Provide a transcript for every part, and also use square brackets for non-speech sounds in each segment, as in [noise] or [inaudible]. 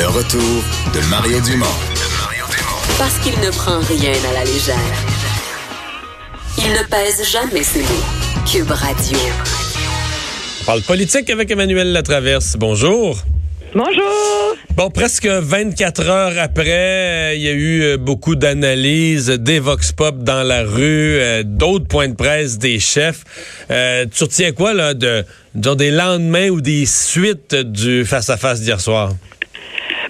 Le retour de Mario Dumont. Parce qu'il ne prend rien à la légère. Il ne pèse jamais ses mots. Cube Radio. On parle politique avec Emmanuel Latraverse. Bonjour. Bonjour. Bon, presque 24 heures après, euh, il y a eu euh, beaucoup d'analyses, des vox pop dans la rue, euh, d'autres points de presse des chefs. tu retiens quoi là de des lendemains ou des suites du face à face d'hier soir?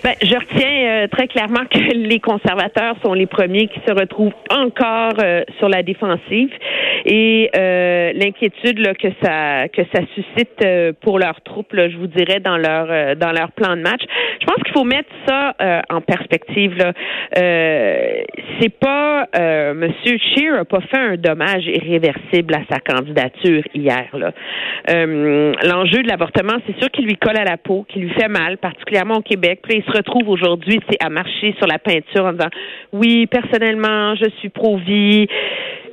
Ben, je retiens très clairement que [laughs] les conservateurs sont les premiers qui se retrouvent encore sur la défensive et euh, l'inquiétude que ça que ça suscite euh, pour leurs troupes, là, je vous dirais dans leur euh, dans leur plan de match. Je pense qu'il faut mettre ça en perspective. Là. c'est pas Monsieur Scheer a pas fait un dommage irréversible à sa candidature hier. Là. l'enjeu de l'avortement, c'est sûr qu'il lui colle à la peau, qu'il lui fait mal, particulièrement au Québec. Se retrouve aujourd'hui, à marcher sur la peinture en disant oui, personnellement, je suis pro-vie.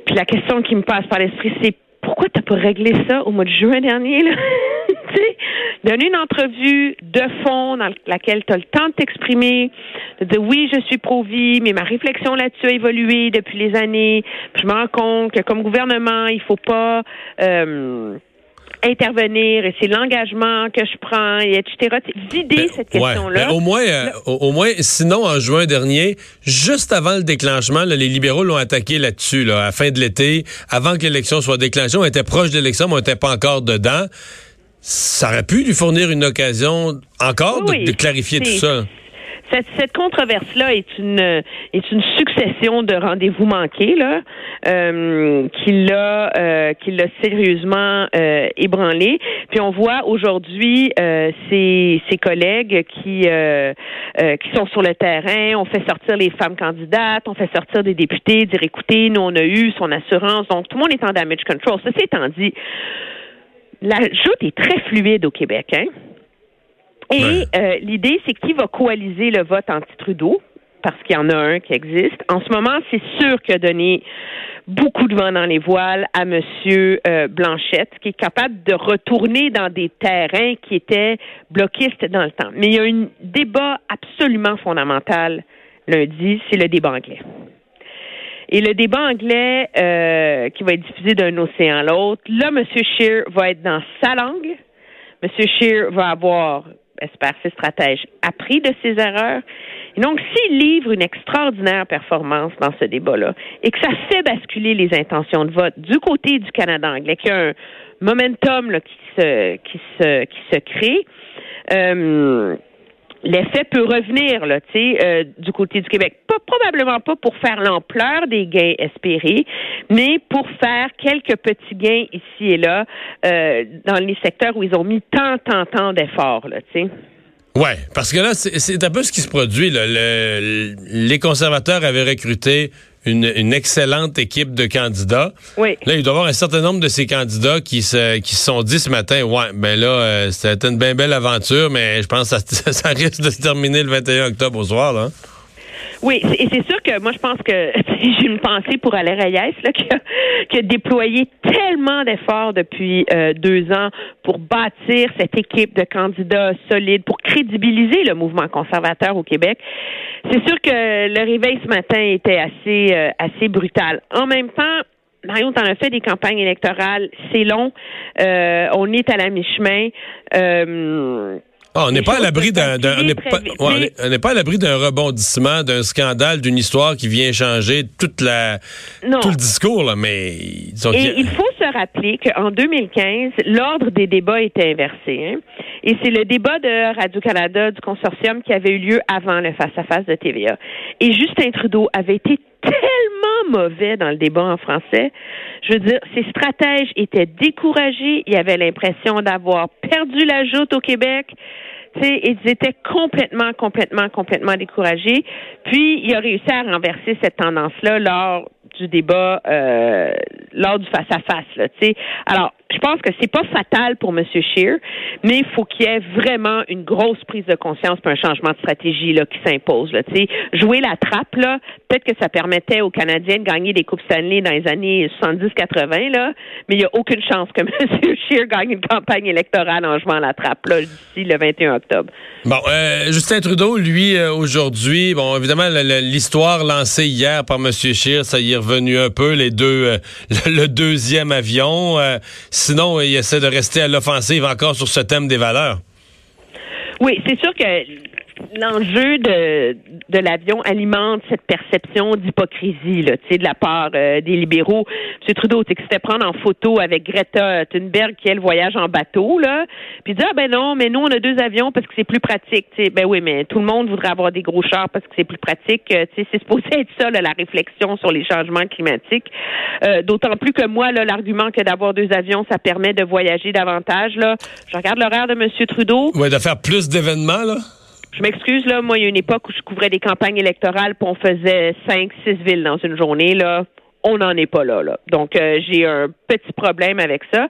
Puis la question qui me passe par l'esprit, c'est pourquoi tu n'as pas réglé ça au mois de juin dernier? Là? [laughs] donner une entrevue de fond dans laquelle tu as le temps de t'exprimer, de dire oui, je suis pro-vie, mais ma réflexion là-dessus a évolué depuis les années. Puis je me rends compte que comme gouvernement, il faut pas euh, intervenir et c'est l'engagement que je prends et etc. Vider ben, cette question-là. Ben, au moins, euh, au, moins, sinon en juin dernier, juste avant le déclenchement, les libéraux l'ont attaqué là-dessus, là, à la fin de l'été, avant que l'élection soit déclenchée. On était proche de l'élection, mais on n'était pas encore dedans. Ça aurait pu lui fournir une occasion encore de, clarifier tout ça. Cette, cette controverse-là est une est une succession de rendez-vous manqués là, euh, qui l'a euh, qui l'a sérieusement euh, ébranlé. Puis on voit aujourd'hui euh, ses, ses collègues qui euh, euh, qui sont sur le terrain. On fait sortir les femmes candidates, on fait sortir des députés, dire écoutez, nous on a eu son assurance. Donc tout le monde est en damage control. Ceci étant dit, la joute est très fluide au Québec. Hein? Et euh, l'idée, c'est qui va coaliser le vote anti-Trudeau, parce qu'il y en a un qui existe. En ce moment, c'est sûr qu'il a donné beaucoup de vent dans les voiles à M. Euh, Blanchette, qui est capable de retourner dans des terrains qui étaient bloquistes dans le temps. Mais il y a un débat absolument fondamental lundi, c'est le débat anglais. Et le débat anglais euh, qui va être diffusé d'un océan à l'autre, là, M. Scheer va être dans sa langue. M. Scheer va avoir espère ses stratèges, appris de ses erreurs. Et donc, s'il livre une extraordinaire performance dans ce débat-là et que ça fait basculer les intentions de vote du côté du Canada anglais, qu'il y a un momentum là, qui, se, qui, se, qui se crée, euh, l'effet peut revenir là, euh, du côté du Québec. Pas, probablement pas pour faire l'ampleur des gains espérés, mais pour faire quelques petits gains ici et là euh, dans les secteurs où ils ont mis tant, tant, tant d'efforts. Là, sais. Ouais, parce que là, c'est un peu ce qui se produit. Les conservateurs avaient recruté une, excellente équipe de candidats. Oui. Là, il doit y avoir un certain nombre de ces candidats qui se, qui se sont dit ce matin, ouais, ben là, euh, c'était une bien belle aventure, mais je pense que ça, [laughs] ça risque de se terminer le 21 octobre au soir, là. Oui, et c'est sûr que moi, je pense que [laughs] j'ai une pensée pour Alain Reyes, là, qui, a, qui a déployé tellement d'efforts depuis euh, deux ans pour bâtir cette équipe de candidats solides, pour crédibiliser le mouvement conservateur au Québec. C'est sûr que le réveil ce matin était assez, euh, assez brutal. En même temps, Marion, t'en as fait des campagnes électorales, c'est long. Euh, on est à la mi-chemin. Euh, ah, on n'est pas à l'abri d'un, on n'est pas, à l'abri d'un rebondissement, d'un scandale, d'une histoire qui vient changer toute la, tout le discours, là, mais Et il faut se rappeler qu'en 2015, l'ordre des débats était inversé. Hein. Et c'est le débat de Radio-Canada du consortium qui avait eu lieu avant le face-à-face de TVA. Et Justin Trudeau avait été tellement mauvais dans le débat en français. Je veux dire, ses stratèges étaient découragés. Il avait l'impression d'avoir perdu la joute au Québec. sais, ils étaient complètement, complètement, complètement découragés. Puis, il a réussi à renverser cette tendance-là lors du débat, euh, lors du face-à-face. Là, Alors, je pense que c'est pas fatal pour M. Scheer, mais il faut qu'il y ait vraiment une grosse prise de conscience pour un changement de stratégie là, qui s'impose. Là, jouer la trappe, là, peut-être que ça permettait aux Canadiens de gagner des Coupes Stanley dans les années 70-80, là, mais il n'y a aucune chance que [laughs] M. Scheer gagne une campagne électorale en jouant la trappe là, d'ici le 21 octobre. Bon, euh, Justin Trudeau, lui, euh, aujourd'hui, bon, évidemment, l'histoire lancée hier par M. Scheer, ça y est revenu un peu, les deux, euh, [laughs] le, deuxième avion. Sinon, il essaie de rester à l'offensive encore sur ce thème des valeurs. Oui, c'est sûr que l'enjeu de, de l'avion alimente cette perception d'hypocrisie là, de la part euh, des libéraux. M. Trudeau s'est fait prendre en photo avec Greta Thunberg qui elle voyage en bateau là, puis dit ah ben non, mais nous on a deux avions parce que c'est plus pratique. ben oui, mais tout le monde voudrait avoir des gros chars parce que c'est plus pratique. Euh, c'est supposé être ça là, la réflexion sur les changements climatiques. Euh, d'autant plus que moi là, l'argument que d'avoir deux avions ça permet de voyager davantage là. Je regarde l'horaire de M. Trudeau. Ouais, de faire plus d'événements là. Je m'excuse, là. Moi, il y a une époque où je couvrais des campagnes électorales, puis on faisait cinq, six villes dans une journée, là. On n'en est pas là, là. Donc, euh, j'ai un petit problème avec ça.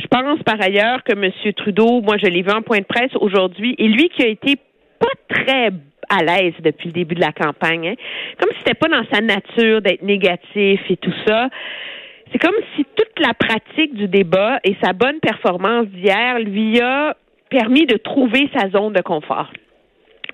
Je pense, par ailleurs, que M. Trudeau, moi, je l'ai vu en point de presse aujourd'hui, et lui qui a été pas très à l'aise depuis le début de la campagne, hein. comme si c'était pas dans sa nature d'être négatif et tout ça. C'est comme si toute la pratique du débat et sa bonne performance d'hier lui a permis de trouver sa zone de confort.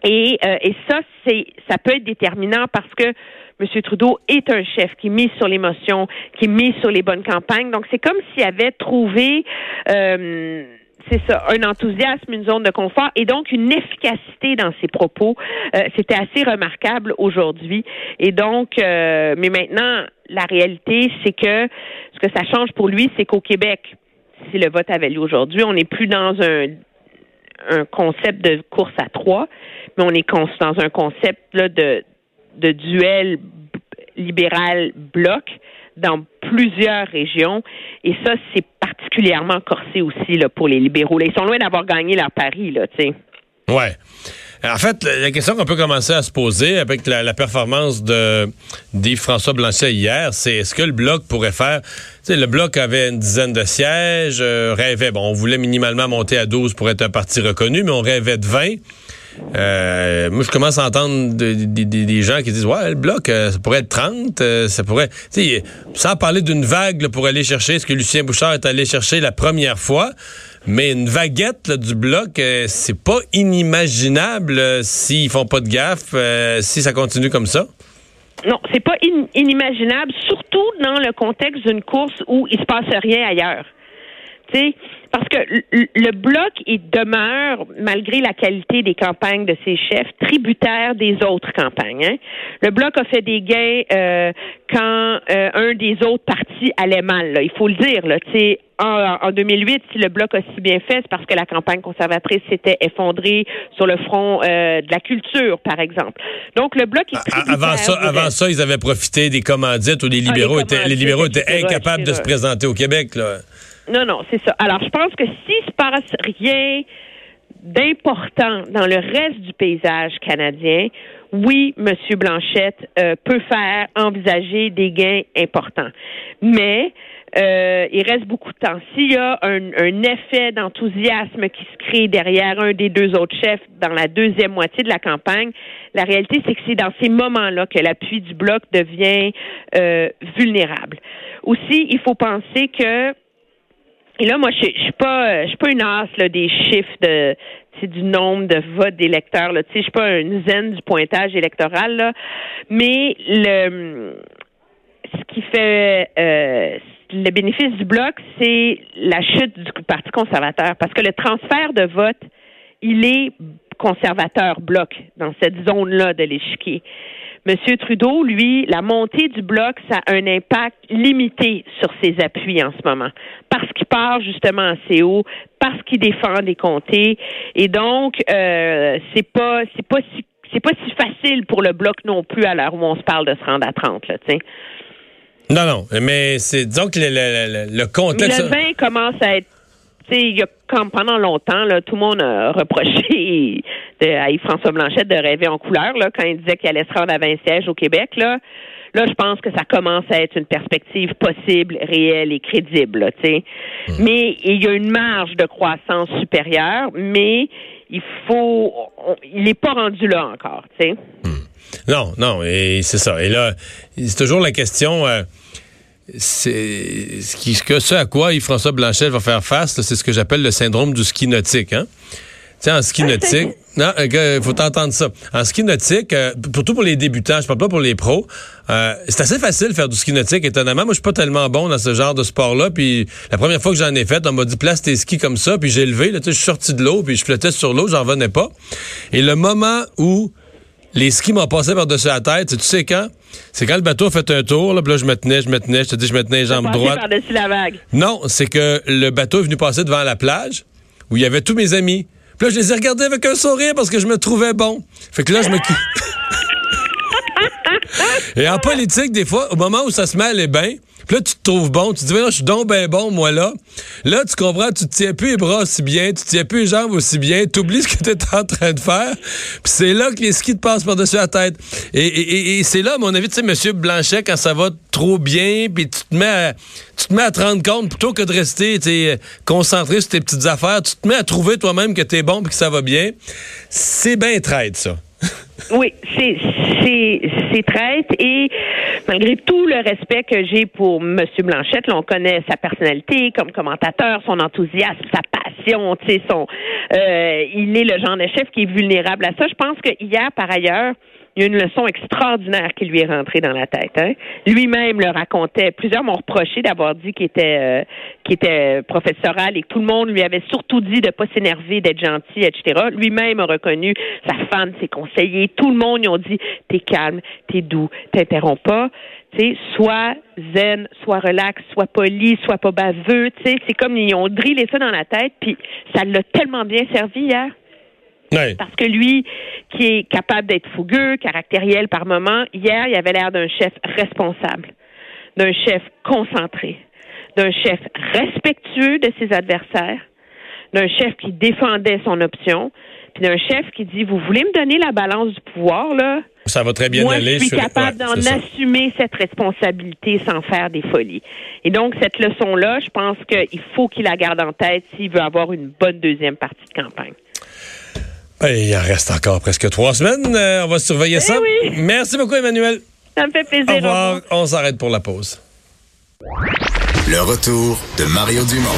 Et, euh, et ça, c'est, ça peut être déterminant parce que M. Trudeau est un chef qui mise sur l'émotion, qui mise sur les bonnes campagnes. Donc, c'est comme s'il avait trouvé, euh, c'est ça, un enthousiasme, une zone de confort et donc une efficacité dans ses propos. Euh, c'était assez remarquable aujourd'hui. Et donc, mais maintenant, la réalité, c'est que ce que ça change pour lui, c'est qu'au Québec, si le vote avait lieu aujourd'hui, on n'est plus dans un un concept de course à trois, mais on est dans un concept là, de, de duel libéral-bloc dans plusieurs régions. Et ça, c'est particulièrement corsé aussi là, pour les libéraux. ils sont loin d'avoir gagné leur pari, là, tu sais. Ouais. En fait, la question qu'on peut commencer à se poser avec la, performance de d'Yves-François Blanchet hier, c'est est-ce que le Bloc pourrait faire... Le Bloc avait une dizaine de sièges, euh, rêvait... Bon, on voulait minimalement monter à 12 pour être un parti reconnu, mais on rêvait de 20. Euh, moi, je commence à entendre des gens qui disent Ouais, le bloc, euh, ça pourrait être 30, ça pourrait. Sans parler d'une vague pour aller chercher ce que Lucien Bouchard est allé chercher la première fois? Mais une vaguette du bloc, euh, c'est pas inimaginable euh, s'ils font pas de gaffe, euh, si ça continue comme ça. Non, c'est pas inimaginable, surtout dans le contexte d'une course où il se passe rien ailleurs. Sais, parce que le bloc, il demeure, malgré la qualité des campagnes de ses chefs, tributaire des autres campagnes. Hein. Le bloc a fait des gains euh, quand euh, un des autres partis allait mal. Là. Il faut le dire. Là. En, en 2008, si le bloc a si bien fait, c'est parce que la campagne conservatrice s'était effondrée sur le front euh, de la culture, par exemple. Donc le bloc est tributaire. Avant ça, avant ça, ils avaient profité des commandites où les ah, libéraux étaient, les libéraux étaient incapables de se présenter au Québec. Là. Non, non, c'est ça. Alors, je pense que s'il se passe rien d'important dans le reste du paysage canadien, oui, M. Blanchette euh, peut faire envisager des gains importants. Mais euh, il reste beaucoup de temps. S'il y a un, un effet d'enthousiasme qui se crée derrière un des deux autres chefs dans la deuxième moitié de la campagne, la réalité, c'est que c'est dans ces moments-là que l'appui du bloc devient euh, vulnérable. Aussi, il faut penser que et là, moi, je, suis pas, je suis pas une as là, des chiffres de, du nombre de votes d'électeurs. Là, tu sais, je suis pas une zen du pointage électoral là, mais le, ce qui fait euh, le bénéfice du bloc, c'est la chute du Parti conservateur, parce que le transfert de vote, il est conservateur bloc dans cette zone-là de l'échiquier. Monsieur Trudeau, lui, la montée du bloc, ça a un impact limité sur ses appuis en ce moment, parce qu'il part justement assez haut, parce qu'il défend des comtés, et donc euh, c'est pas c'est pas si c'est pas si facile pour le bloc non plus à l'heure où on se parle de se rendre à 30, là, tu Non, non, mais c'est que le, le, le contexte. Le 20 commence à être tu sais, il y a comme pendant longtemps, là, tout le monde a reproché de, à Yves-François Blanchette de rêver en couleur, là, quand il disait qu'il allait se rendre à 20 sièges au Québec, là. Là, je pense que ça commence à être une perspective possible, réelle et crédible, sais. Mais il y a une marge de croissance supérieure, mais il faut, on- il n'est pas rendu là encore, sais. Non, non, et c'est ça. Et là, c'est toujours la question. euh, c'est ce, qui, à quoi Yves-François Blanchet va faire face, c'est ce que j'appelle le syndrome du ski nautique. Hein? Tu sais, en ski nautique, [laughs] non, il faut t'entendre ça. En ski nautique, euh, surtout pour les débutants, je parle pas pour les pros, euh, c'est assez facile de faire du ski nautique, étonnamment. Moi, je suis pas tellement bon dans ce genre de sport-là. Puis la première fois que j'en ai fait, on m'a dit place tes skis comme ça, puis j'ai levé, là, je suis sorti de l'eau, puis je flottais sur l'eau, j'en venais pas. Et le moment où les skis m'ont passé par-dessus la tête, tu sais quand? C'est quand le bateau a fait un tour, là, puis là, je me tenais, je me tenais, je te dis, je me tenais les jambes droites. par-dessus la vague. Non, c'est que le bateau est venu passer devant la plage où il y avait tous mes amis. Puis là, je les ai regardés avec un sourire parce que je me trouvais bon. Fait que là, je me... [laughs] Et en politique, des fois, au moment où ça se met à aller bien, puis là, tu te trouves bon, tu te dis, Voyons, je suis donc ben bon, moi, là. Là, tu comprends, tu te tiens plus les bras aussi bien, tu te tiens plus les jambes aussi bien, tu oublies ce que tu es en train de faire, puis c'est là que les skis te passent par-dessus la tête. Et, et- et- et c'est là, à mon avis, tu sais, Monsieur Blanchet, quand ça va trop bien, puis tu te mets à, tu te mets à te rendre compte, plutôt que de rester concentré sur tes petites affaires, tu te mets à trouver toi-même que tu es bon puis que ça va bien. C'est bien traite, ça. Oui, c'est traite et malgré tout le respect que j'ai pour M. Blanchette, là, on connaît sa personnalité comme commentateur, son enthousiasme, sa passion, tu sais, son euh, il est le genre de chef qui est vulnérable à ça. Je pense que hier, par ailleurs, il y a une leçon extraordinaire qui lui est rentrée dans la tête. Hein. Lui-même le racontait. Plusieurs m'ont reproché d'avoir dit qu'il était euh, était professoral et que tout le monde lui avait surtout dit de pas s'énerver, d'être gentil, etc. Lui-même a reconnu sa femme, ses conseillers, tout le monde lui ont dit t'es calme, t'es doux, t'interromps pas. Tu sais, sois zen, sois relax, sois poli, sois pas baveux. C'est comme ils ont drillé ça dans la tête, puis ça l'a tellement bien servi hier. Ouais. Parce que lui, qui est capable d'être fougueux, caractériel par moment, hier, il avait l'air d'un chef responsable, d'un chef concentré, d'un chef respectueux de ses adversaires, d'un chef qui défendait son option, puis d'un chef qui dit, vous voulez me donner la balance du pouvoir, là? Ça va très bien Moi, aller. je suis sur- capable ouais, d'en assumer cette responsabilité sans faire des folies. Et donc, cette leçon-là, je pense qu'il faut qu'il la garde en tête s'il veut avoir une bonne deuxième partie de campagne. Ben, il en reste encore presque trois semaines. Euh, on va surveiller ça. oui. Merci beaucoup, Emmanuel. Ça me fait plaisir. Au revoir. On s'arrête pour la pause. Le retour de Mario Dumont.